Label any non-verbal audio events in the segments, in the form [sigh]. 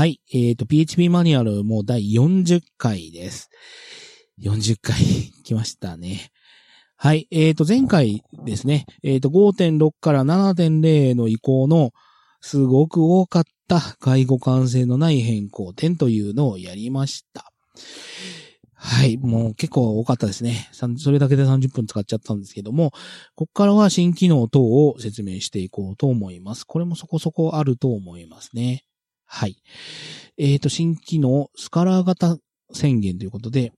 はい。えっ、と、PHP マニュアルも第40回です。40回 [laughs] 来ましたね。はい。えっ、と、前回ですね、えっ、と、5.6から7.0の移行のすごく多かった外語完成のない変更点というのをやりました。はい。もう結構多かったですね。それだけで30分使っちゃったんですけども、ここからは新機能等を説明していこうと思います。これもそこそこあると思いますね。はい。えっ、と、新機能、スカラー型宣言ということで、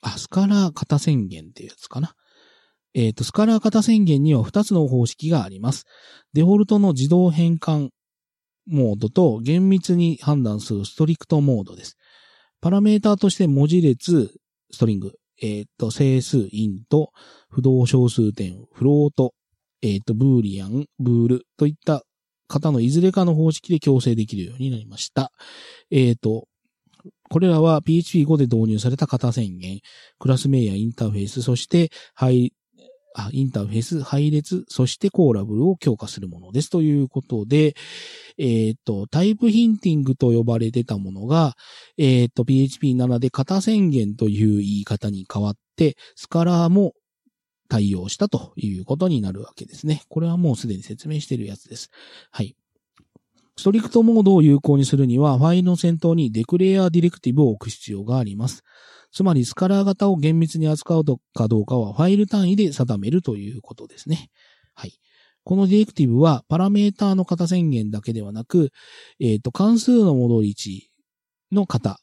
あ、スカラー型宣言っていうやつかな。えっ、と、スカラー型宣言には2つの方式があります。デフォルトの自動変換モードと厳密に判断するストリクトモードです。パラメーターとして文字列、ストリング、えっ、と、整数、イント、不動小数点、フロート、えっ、と、ブーリアン、ブールといった型のいずれかの方式で強制できるようになりました。えっ、と、これらは PHP5 で導入された型宣言、クラス名やインターフェース、そして、配、あ、インターフェース、配列、そしてコーラブルを強化するものです。ということで、えっ、と、タイプヒンティングと呼ばれてたものが、えっ、と、PHP7 で型宣言という言い方に変わって、スカラーも対応したということになるわけですね。これはもうすでに説明しているやつです。はい。ストリクトモードを有効にするには、ファイルの先頭にデクレアディレクティブを置く必要があります。つまり、スカラー型を厳密に扱うかどうかは、ファイル単位で定めるということですね。はい。このディレクティブは、パラメーターの型宣言だけではなく、えっ、と、関数の戻り値の型、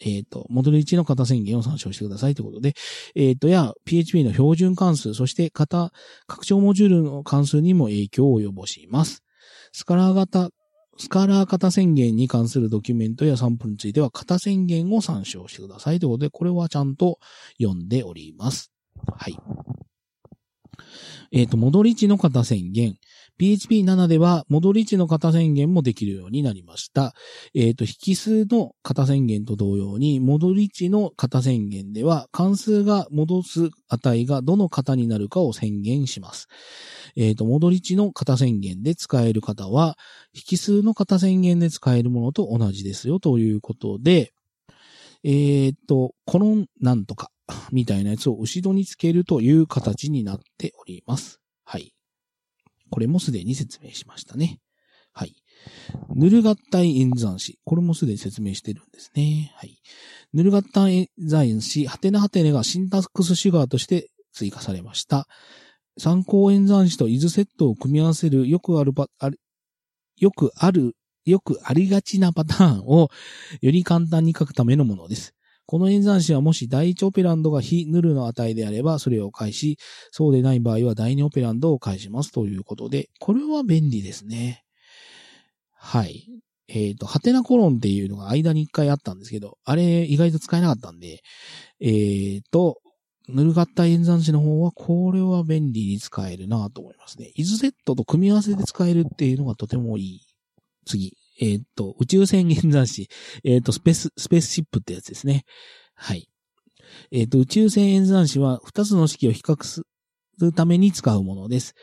えっ、と、戻り値の型宣言を参照してくださいということで、えっ、と、や、PHP の標準関数、そして型、拡張モジュールの関数にも影響を及ぼします。スカラー型、スカラー型宣言に関するドキュメントやサンプルについては、型宣言を参照してくださいということで、これはちゃんと読んでおります。はい。えっ、と、戻り値の型宣言。PHP7 では、戻り値の型宣言もできるようになりました。えっ、と、引数の型宣言と同様に、戻り値の型宣言では、関数が戻す値がどの型になるかを宣言します。えっ、と、戻り値の型宣言で使える型は、引数の型宣言で使えるものと同じですよということで、えっ、と、このなんとかみたいなやつを後ろにつけるという形になっております。はい。これもすでに説明しましたね。はい。ヌル合体演算子。これもすでに説明してるんですね。はい。ヌル合体演算子、ハテナハテネがシンタックスシュガーとして追加されました。参考演算子とイズセットを組み合わせるよくあるパ、ある、よくある、よくありがちなパターンをより簡単に書くためのものです。この演算子はもし第一オペランドが非ヌルの値であればそれを返し、そうでない場合は第二オペランドを返しますということで、これは便利ですね。はい。えっ、と、ハテナコロンっていうのが間に一回あったんですけど、あれ意外と使えなかったんで、えっ、と、ヌル合体演算子の方は、これは便利に使えるなと思いますね。イズセットと組み合わせで使えるっていうのがとてもいい。次。えっ、と、宇宙船演算子。えっ、と、スペース、スペースシップってやつですね。はい。えっ、と、宇宙船演算子は2つの式を比較するために使うものです。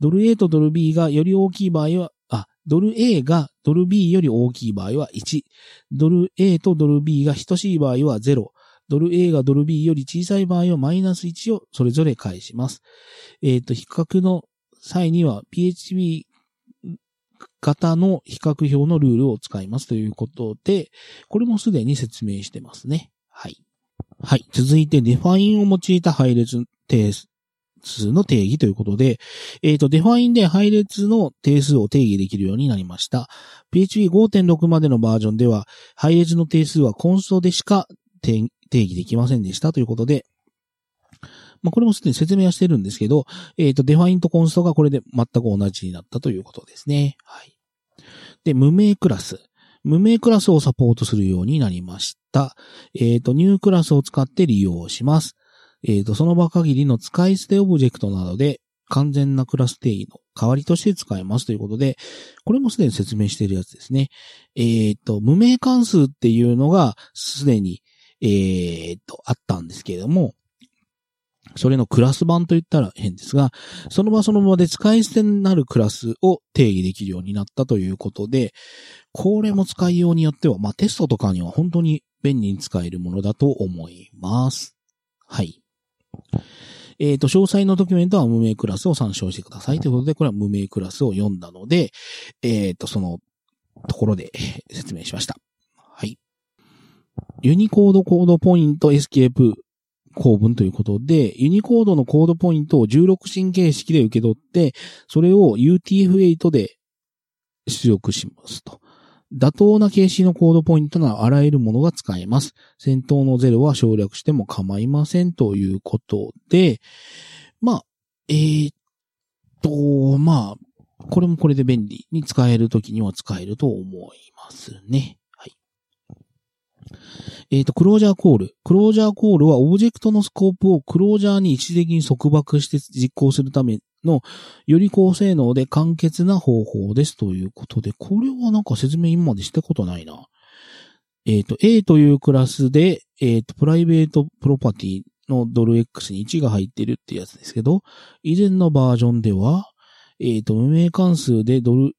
ドル A とドル B がより大きい場合は、あ、ドル A がドル B より大きい場合は1。ドル A とドル B が等しい場合は0。ドル A がドル B より小さい場合はマイナス1をそれぞれ返します。えっ、と、比較の際には PHP 型の比較表のルールを使いますということで、これもすでに説明してますね。はい。はい。続いて、 define を用いた配列定数の定義ということで、えっ、と、 define で配列の定数を定義できるようになりました。PHP5.6 までのバージョンでは、配列の定数は const でしか定義できませんでしたということで、まあ、これもすでに説明はしてるんですけど、えっ、と、 define と const がこれで全く同じになったということですね。はい。で、無名クラス。無名クラスをサポートするようになりました。えっ、と、 new class を使って利用します。えっ、と、その場限りの使い捨てオブジェクトなどで完全なクラス定義の代わりとして使えますということで、これもすでに説明しているやつですね。えっ、と、無名関数っていうのがすでに、えっ、と、あったんですけれども、それのクラス版と言ったら変ですが、その場その場で使い捨てになるクラスを定義できるようになったということで、これも使いようによっては、まあ、テストとかには本当に便利に使えるものだと思います。はい。えっ、ー、と、詳細のドキュメントは無名クラスを参照してくださいということで、これは無名クラスを読んだので、えっ、ー、と、そのところで [laughs] 説明しました。はい。ユニコードコードポイントエスケープ構文ということで、ユニコードのコードポイントを16進形式で受け取って、それを UTF-8 で出力しますと。妥当な形式のコードポイントならあらゆるものが使えます。先頭の0は省略しても構いませんということで、まあ、えー、っと、まあ、これもこれで便利に使えるときには使えると思いますね。えっ、ー、と、クロージャーコール。クロージャーコールはオブジェクトのスコープをクロージャーに一時的に束縛して実行するための、より高性能で簡潔な方法ですということで、これはなんか説明今までしたことないな。えっ、ー、と、A というクラスで、えっ、ー、と、プライベートプロパティのドル X に1が入ってるってやつですけど、以前のバージョンでは、えっ、と、無名関数でドル、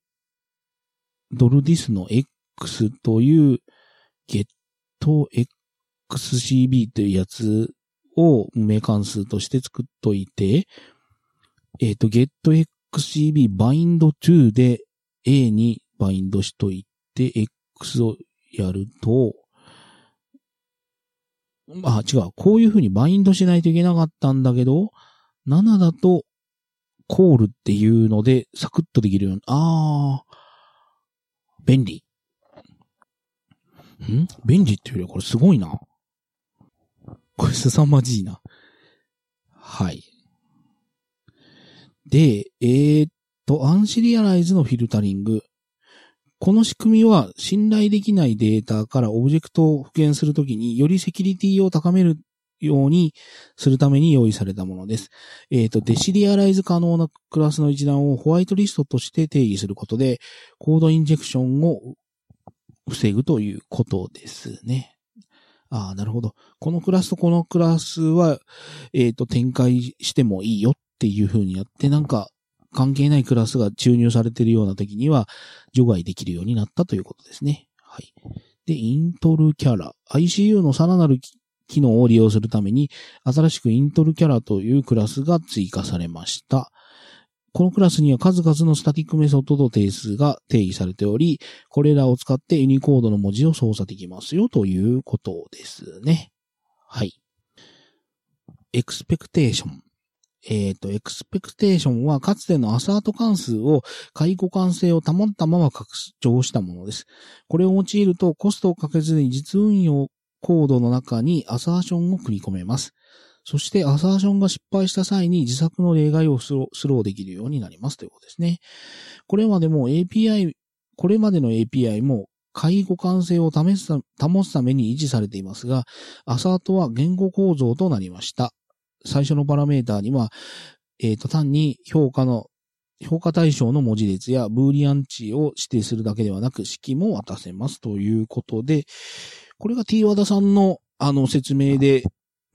ドルディスの X というゲッと XCB というやつを名関数として作っといて、えっ、ー、と、getXCB bind to で A にバインドしといて、X をやると、あ、違う。こういう風にバインドしないといけなかったんだけど、7だと、コールっていうので、サクッとできるように。あー、便利。ん？便利っていうよりはこれすごいな。これ凄まじいな。はい。で、えー、っと、アンシリアライズのフィルタリング。この仕組みは信頼できないデータからオブジェクトを復元するときによりセキュリティを高めるようにするために用意されたものです。えっ、ー、と、デシリアライズ可能なクラスの一覧をホワイトリストとして定義することで、コードインジェクションを防ぐということですね。ああ、なるほど。このクラスとこのクラスは、えっ、ー、と、展開してもいいよっていう風にやって、なんか、関係ないクラスが注入されているような時には、除外できるようになったということですね。はい。で、イントルキャラ。ICU のさらなる機能を利用するために、新しくイントルキャラというクラスが追加されました。このクラスには数々のスタティックメソッドと定数が定義されており、これらを使ってユニコードの文字を操作できますよということですね。はい。Expectation。えっ、ー、と、 Expectation はかつての assert 関数を下位互換性を保ったまま拡張したものです。これを用いるとコストをかけずに実運用コードの中にアサーションを組み込めます。そしてアサーションが失敗した際に自作の例外をスローできるようになりますということですね。これまでも API、これまでの API も下位互換性を保つために維持されていますが、アサートは言語構造となりました。最初のパラメーターには、えっ、ー、と、単に評価の、評価対象の文字列やブーリアン値を指定するだけではなく、式も渡せますということで、これが T 和田さんのあの説明で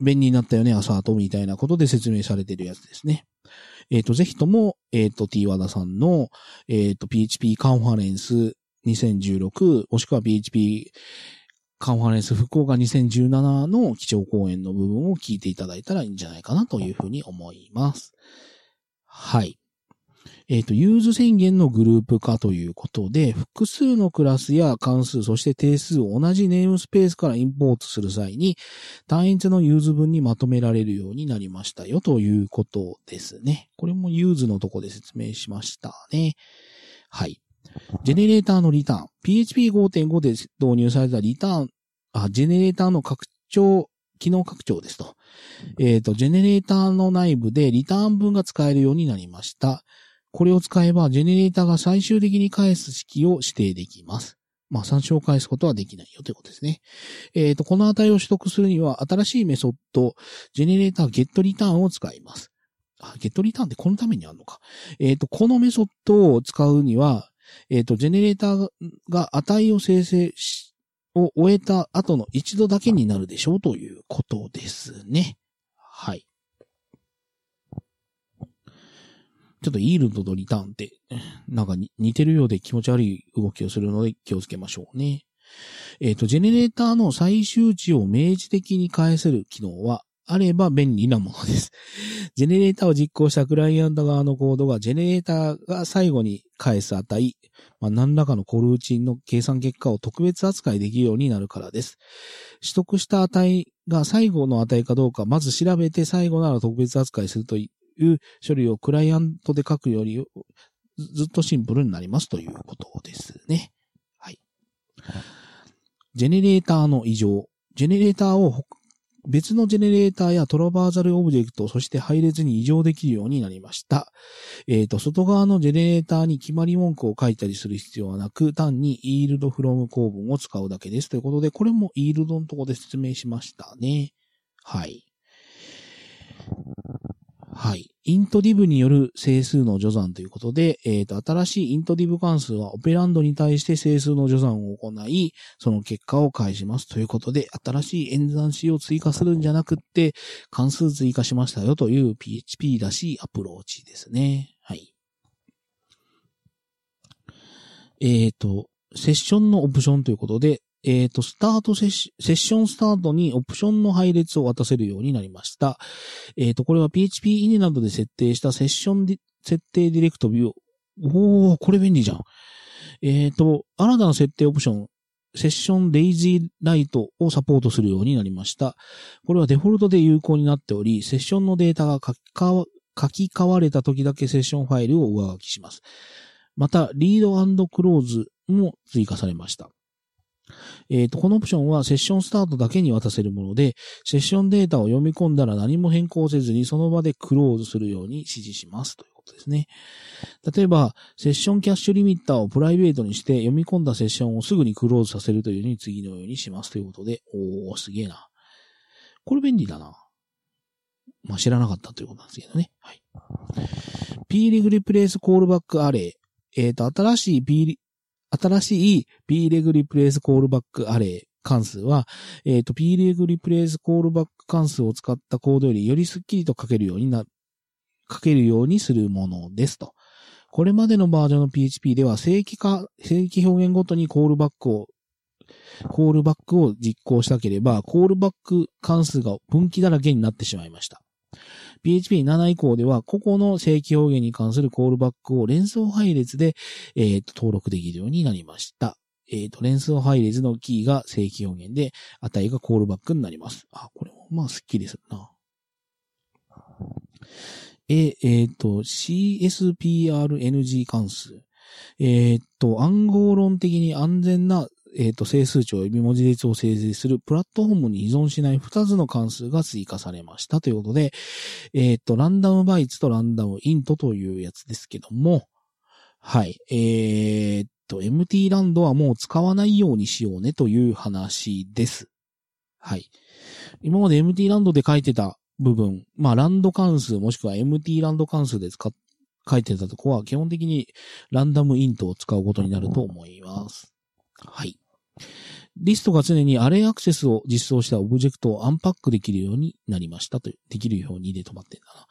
便利になったよね、アサートみたいなことで説明されてるやつですね。えっ、ー、と、ぜひとも、えっ、ー、と、t 和田さんの、えっ、ー、と、PHP カンファレンス2016、もしくは PHP カンファレンス福岡2017の基調講演の部分を聞いていただいたらいいんじゃないかなというふうに思います。はい。えっ、ー、と、 use 宣言のグループ化ということで、複数のクラスや関数、そして定数を同じネームスペースからインポートする際に、単一の use 文にまとめられるようになりましたよということですね。これも use のとこで説明しましたね。はい。ジェネレーターのリターン。PHP5.5 で導入されたリターン、あ、ジェネレーターの拡張、機能拡張ですと。えっ、ー、と、ジェネレーターの内部でリターン文が使えるようになりました。これを使えば、ジェネレーターが最終的に返す式を指定できます。まあ、参照を返すことはできないよということですね。えっ、ー、と、この値を取得するには、新しいメソッド、ジェネレーターゲットリターンを使います。あ、ゲットリターンってこのためにあるのか。えっ、ー、と、このメソッドを使うには、えっ、ー、と、ジェネレーターが値を生成し、を終えた後の一度だけになるでしょうということですね。はい。ちょっとイールドとリターンって、なんか似てるようで気持ち悪い動きをするので気をつけましょうね。えっ、ー、と、ジェネレーターの最終値を明示的に返せる機能は、あれば便利なものです。[laughs] ジェネレーターを実行したクライアント側のコードが、ジェネレーターが最後に返す値、まあ、何らかのコルーチンの計算結果を特別扱いできるようになるからです。取得した値が最後の値かどうか、まず調べて最後なら特別扱いするといいう処理をクライアントで書くより、ずっとシンプルになりますということですね。はい。ジェネレーターの委譲。ジェネレーターを別のジェネレーターや Traversable オブジェクト、そして配列に委譲できるようになりました。えっ、ー、と、外側のジェネレーターに決まり文句を書いたりする必要はなく、単に yield from 構文を使うだけです。ということで、これも yield のとこで説明しましたね。はい。はい。 intdiv による整数の除算ということで、えっ、ー、と、新しい intdiv 関数はオペランドに対して整数の除算を行い、その結果を返しますということで、新しい演算子を追加するんじゃなくって、関数追加しましたよという PHP らしいアプローチですね。はい。えっ、ー、と、セッションのオプションということで、えっ、ー、と、スタートセッションスタートにオプションの配列を渡せるようになりました。えっ、ー、と、これは PHP イネなどで設定したセッション設定ディレクトビュー。おー、これ便利じゃん。えっ、ー、と、新たな設定オプション、セッションデイジーライトをサポートするようになりました。これはデフォルトで有効になっており、セッションのデータが書き書き換われた時だけセッションファイルを上書きします。また、リードクローズも追加されました。えっ、ー、と、このオプションはセッションスタートだけに渡せるもので、セッションデータを読み込んだら何も変更せずにその場でクローズするように指示しますということですね。例えば、セッションキャッシュリミッターをプライベートにして読み込んだセッションをすぐにクローズさせるというふうに次のようにしますということで、おー、すげえな。これ便利だな。まあ、知らなかったということなんですけどね。はい。p r e g replace callback array。えっ、ー、と、新しい p 新しい preg replace callback アレイ関数は、えっ、ー、と、preg replace callback 関数を使ったコードよりよりスッキリと書けるようにな、書けるようにするものですと。これまでのバージョンの PHP では正規化、正規表現ごとにコールバックを、コールバックを実行したければ、コールバック関数が分岐だらけになってしまいました。PHP7 以降では、個々の正規表現に関するコールバックを連想配列で、えー、と登録できるようになりました。えっ、ー、と、連想配列のキーが正規表現で、値がコールバックになります。あ、これもまあスッキリするな。え、えっ、ー、と、CSPRNG 関数。えっ、ー、と、暗号論的に安全なえっ、ー、と、整数値及び文字列を生成するプラットフォームに依存しない2つの関数が追加されましたということで、えっ、ー、と、ランダムバイツとランダムイントというやつですけども、はい。えっ、と、MT ランドはもう使わないようにしようねという話です。はい。今まで MT ランドで書いてた部分、まあ、ランド関数もしくは MT ランド関数で使っ書いてたとこは基本的に random_int を使うことになると思います。はい。リストが常に ArrayAccess を実装したオブジェクトをアンパックできるようになりましたという、できるようにで止まってんだな。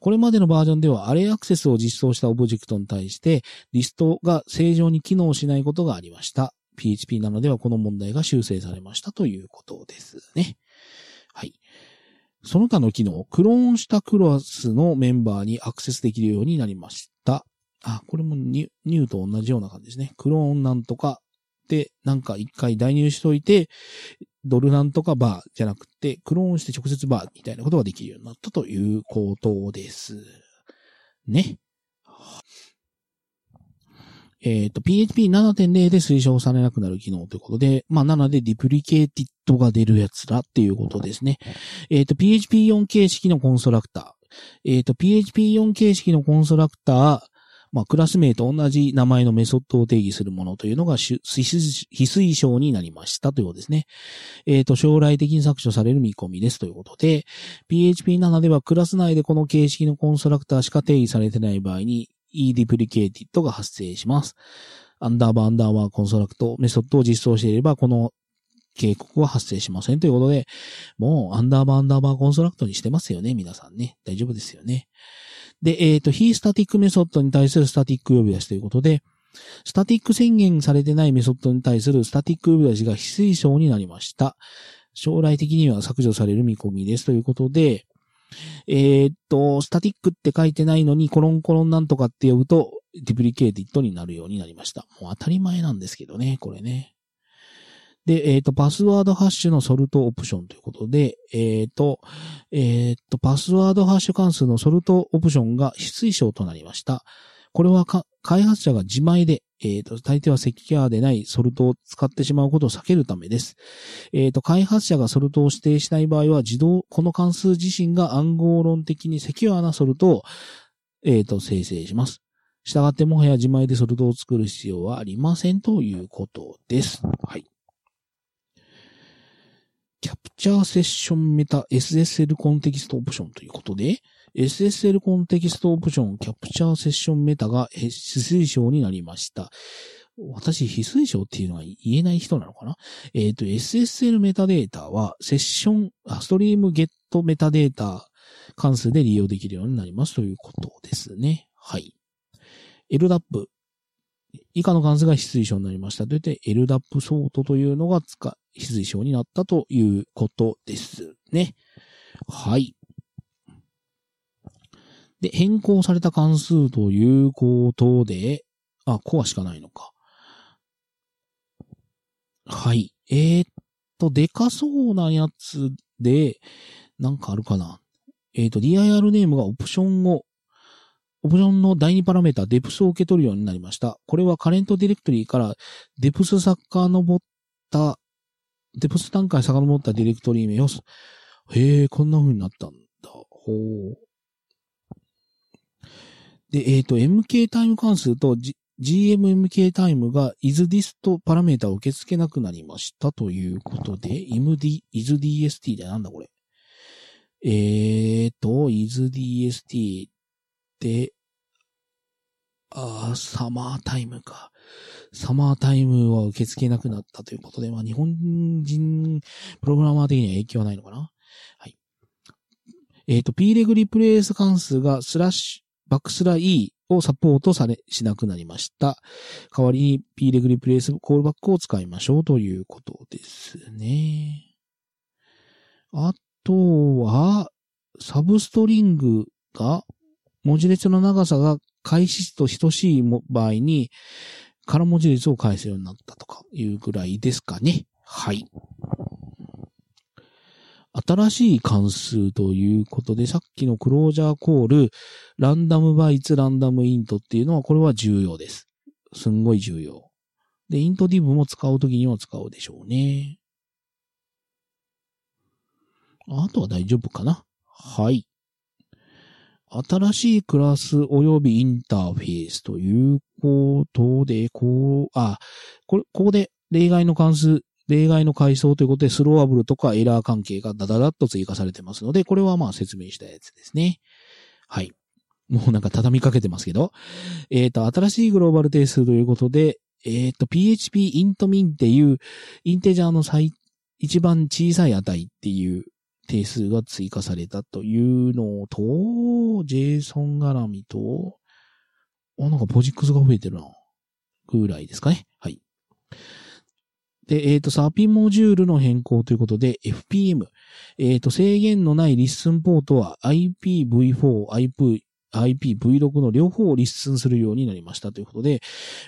これまでのバージョンでは ArrayAccess を実装したオブジェクトに対してリストが正常に機能しないことがありました。PHP なのではこの問題が修正されましたということですね。はい。その他の機能、クローンしたクラスのメンバーにアクセスできるようになりました。あ、これも new と同じような感じですね。クローンなんとか、なんか一回代入しといて、ドルなんとか bar じゃなくて、クローンして直接 bar みたいなことができるようになったということです。ね。えっ、ー、と、PHP7.0 で推奨されなくなる機能ということで、まあ、7で Deprecated が出るやつだっていうことですね。えっ、ー、と、PHP4 形式のコンストラクター。えっ、ー、と、PHP4 形式のコンストラクター、まあ、クラス名と同じ名前のメソッドを定義するものというのが非推奨になりましたということですね。えっ、ー、と、将来的に削除される見込みですということで、PHP7 ではクラス内でこの形式のコンストラクターしか定義されてない場合に E_DEPRECATED が発生します。アンダーバーアンダーバー construct メソッドを実装していれば、この警告は発生しませんということで、もうアンダーバーアンダーバー construct にしてますよね、皆さんね。大丈夫ですよね。で、えっ、と、非 static メソッドに対する static 呼び出しということで、 static 宣言されてないメソッドに対する static 呼び出しが非推奨になりました。将来的には削除される見込みですということで、えー、っと、 static って書いてないのにコロンコロンなんとかって呼ぶと、 Deprecated になるようになりました。もう当たり前なんですけどね、これね。で、えっ、と、パスワードハッシュのソルトオプションということで、えっ、と、えっ、と、パスワードハッシュ関数のソルトオプションが非推奨となりました。これは開発者が自前で、えっ、と、大抵はセキュアでないソルトを使ってしまうことを避けるためです。えっ、と、開発者がソルトを指定しない場合は、自動、この関数自身が暗号論的にセキュアなソルトを、えっ、と、生成します。したがってもはや自前でソルトを作る必要はありませんということです。はい。capture_session_meta SSL コンテキストオプションということで、SSL コンテキストオプション capture_session_meta が非推奨になりました。私、非推奨っていうのは言えない人なのかな？えっ、ー、と、SSL メタデータは、セッション、 stream_get_meta_data 関数で利用できるようになりますということですね。はい。LDAP。以下の関数が非推奨になりました。といって、LDAP ソートというのが使、非推奨になったということですね。はい。で、変更された関数ということで、あ、コアしかないのか。はい。えー、っと、でかそうなやつで、なんかあるかな。えー、っと、dir ネームがオプションを、オプションの第2パラメータ、デプスを受け取るようになりました。これはカレントディレクトリーからデプス遡ったデポスト段階遡ったディレクトリー名を、へえ、こんな風になったんだ。ほう。で、えっ、ー、と、MK タイム関数と、G、GMMK タイムが isDist パラメータを受け付けなくなりましたということで、imd、isDST でなんだこれ？えっ、ー、と、isDST で、ああ、サマータイムか。サマータイムは受け付けなくなったということで、まあ日本人プログラマー的には影響はないのかな？はい。えっ、ー、と、P-Reg リプレイス関数がスラッシュ、バックスラ E をサポートされ、しなくなりました。代わりに P-Reg リプレイスコールバックを使いましょうということですね。あとは、サブストリングが、文字列の長さが開始と等しい場合に、空文字列を返すようになったとかいうぐらいですかね。はい。新しい関数ということで、さっきのクロージャーコール、ランダムバイツ、ランダムイントっていうのは、これは重要です。すんごい重要。で、イントディブも使うときには使うでしょうね。あとは大丈夫かなはい。新しいクラス及びインターフェースということで、こう、あ、これ、ここで例外の関数、例外の階層ということで、スローアブルとかエラー関係がダダダッと追加されてますので、これはまあ説明したやつですね。はい。もうなんか畳みかけてますけど。えっ、ー、と、新しいグローバル定数ということで、えっ、ー、と、php int min っていうinteger の最、一番小さい値っていう定数が追加されたというのと、JSON 絡みと、あ、なんか POSIX が増えてるな。ぐらいですかね。はい。で、えっ、ー、と、 SAPI モジュールの変更ということで、FPM。えっ、ー、と、制限のない listen ポートは IPv4、IP、IPv6 の両方を listen するようになりましたということで、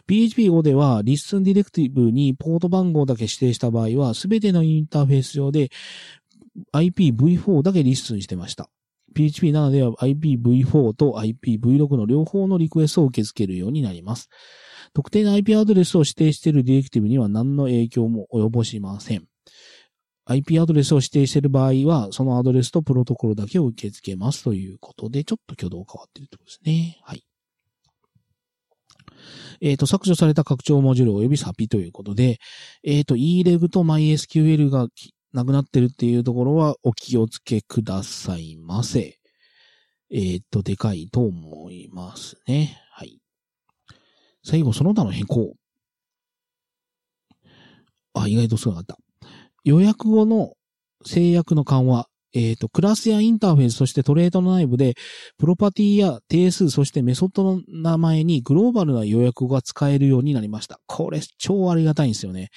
PHP5 では listen ディレクティブにポート番号だけ指定した場合は、すべてのインターフェース上で IPv4 だけリッスンしてました。PHP7 では IPv4 と IPv6 の両方のリクエストを受け付けるようになります。特定の IP アドレスを指定しているディレクティブには何の影響も及ぼしません。IP アドレスを指定している場合は、そのアドレスとプロトコルだけを受け付けますということで、ちょっと挙動変わってるってことですね。はい。えっ、ー、と、削除された拡張モジュール及び SAPI ということで、えっ、ー、と、EREG と MySQL がなくなってるっていうところはお気をつけくださいませ。えー、っと、でかいと思いますね。はい。最後、その他の変更。あ、意外と少なかった。予約後の制約の緩和。えっ、と、クラスやインターフェース、そしてトレードの内部で、プロパティや定数、そしてメソッドの名前にグローバルな予約が使えるようになりました。これ、超ありがたいんですよね。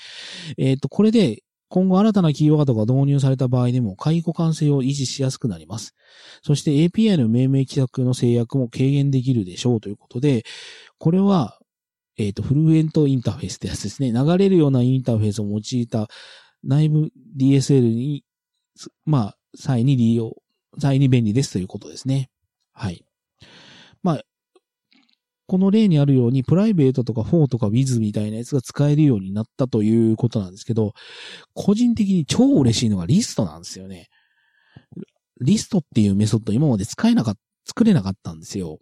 えっ、と、これで、今後新たなキーワードが導入された場合でも、解互換性を維持しやすくなります。そして API の命名規約の制約も軽減できるでしょうということで、これは、えっ、と、フルエントインターフェースってやつですね。流れるようなインターフェースを用いた内部 DSL に、まあ、際に利用、際に便利ですということですね。はい。この例にあるように、 private とか for とか with みたいなやつが使えるようになったということなんですけど、個人的に超嬉しいのがリストなんですよね。リストっていうメソッド今まで使えなかった、作れなかったんですよ。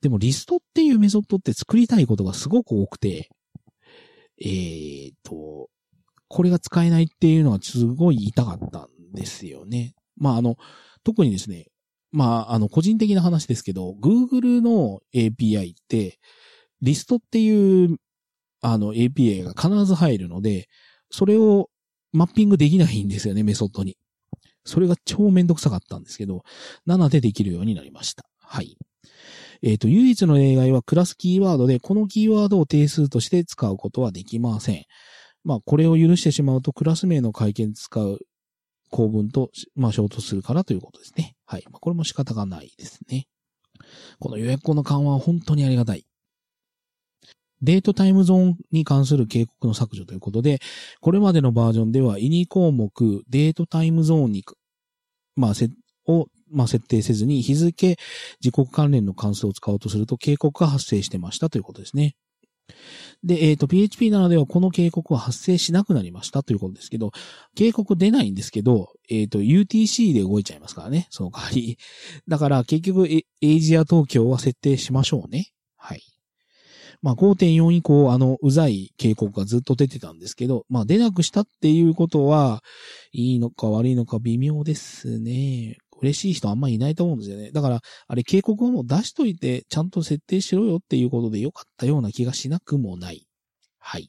でもリストっていうメソッドって作りたいことがすごく多くて、えーと、これが使えないっていうのはすごい痛かったんですよね。まあ、あの、特にですね、まあ、あの、個人的な話ですけど、Google の API って、リストっていう、あの、API が必ず入るので、それをマッピングできないんですよね、メソッドに。それが超めんどくさかったんですけど、7でできるようになりました。はい。えっ、ー、と、唯一の例外はクラスキーワードで、このキーワードを定数として使うことはできません。まあ、これを許してしまうと、クラス名の会見使う構文と、まあ、衝突するからということですね。はい。まあ、これも仕方がないですね。この予約庫の緩和は本当にありがたい。デートタイムゾーンに関する警告の削除ということで、これまでのバージョンでは、イニ項目、デートタイムゾーンに、まあ、せ、を、まあ、設定せずに、日付、時刻関連の関数を使おうとすると警告が発生してましたということですね。で、えっ、ー、と、PHP なのではこの警告は発生しなくなりましたということですけど、警告出ないんですけど、えっ、ー、と、UTC で動いちゃいますからね、その代わり。だから結局、エイジア東京は設定しましょうね。はい。まあ5.4以降、あの、うざい警告がずっと出てたんですけど、まあ出なくしたっていうことは、いいのか悪いのか微妙ですね。嬉しい人あんまりいないと思うんですよね。だから、あれ警告をもう出しといて、ちゃんと設定しろよっていうことでよかったような気がしなくもない。はい。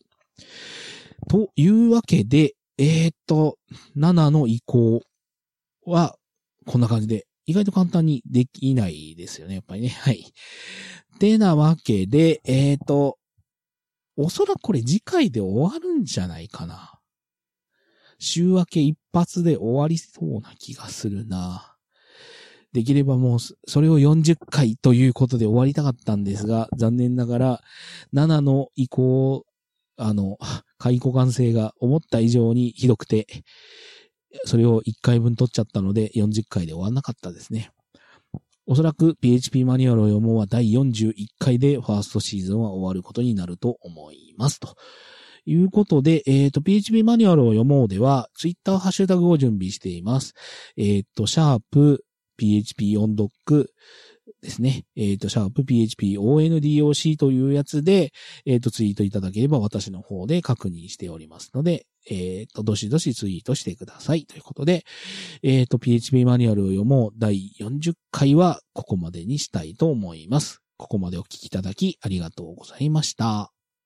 というわけで、えー、っと、7の移行は、こんな感じで、意外と簡単にできないですよね、やっぱりね。はい。てなわけで、えー、っと、おそらくこれ次回で終わるんじゃないかな。週明け一発で終わりそうな気がするな。できればもう、それを40回ということで終わりたかったんですが、残念ながら、7の移行、あの、解雇感性が思った以上にひどくて、それを1回分取っちゃったので、40回で終わんなかったですね。おそらく PHP マニュアルを読もうは第41回でファーストシーズンは終わることになると思います。ということで、えっ、ー、と、PHP マニュアルを読もうでは、Twitter ハッシュタグを準備しています。えっ、ー、と、シャープ PHP オンドックですね。えっ、ー、と、シャープ PHP ONDOC というやつで、えっ、ー、と、ツイートいただければ私の方で確認しておりますので、えっ、ー、と、どしどしツイートしてください。ということで、えっ、と、PHP マニュアルを読もう第40回はここまでにしたいと思います。ここまでお聞きいただきありがとうございました。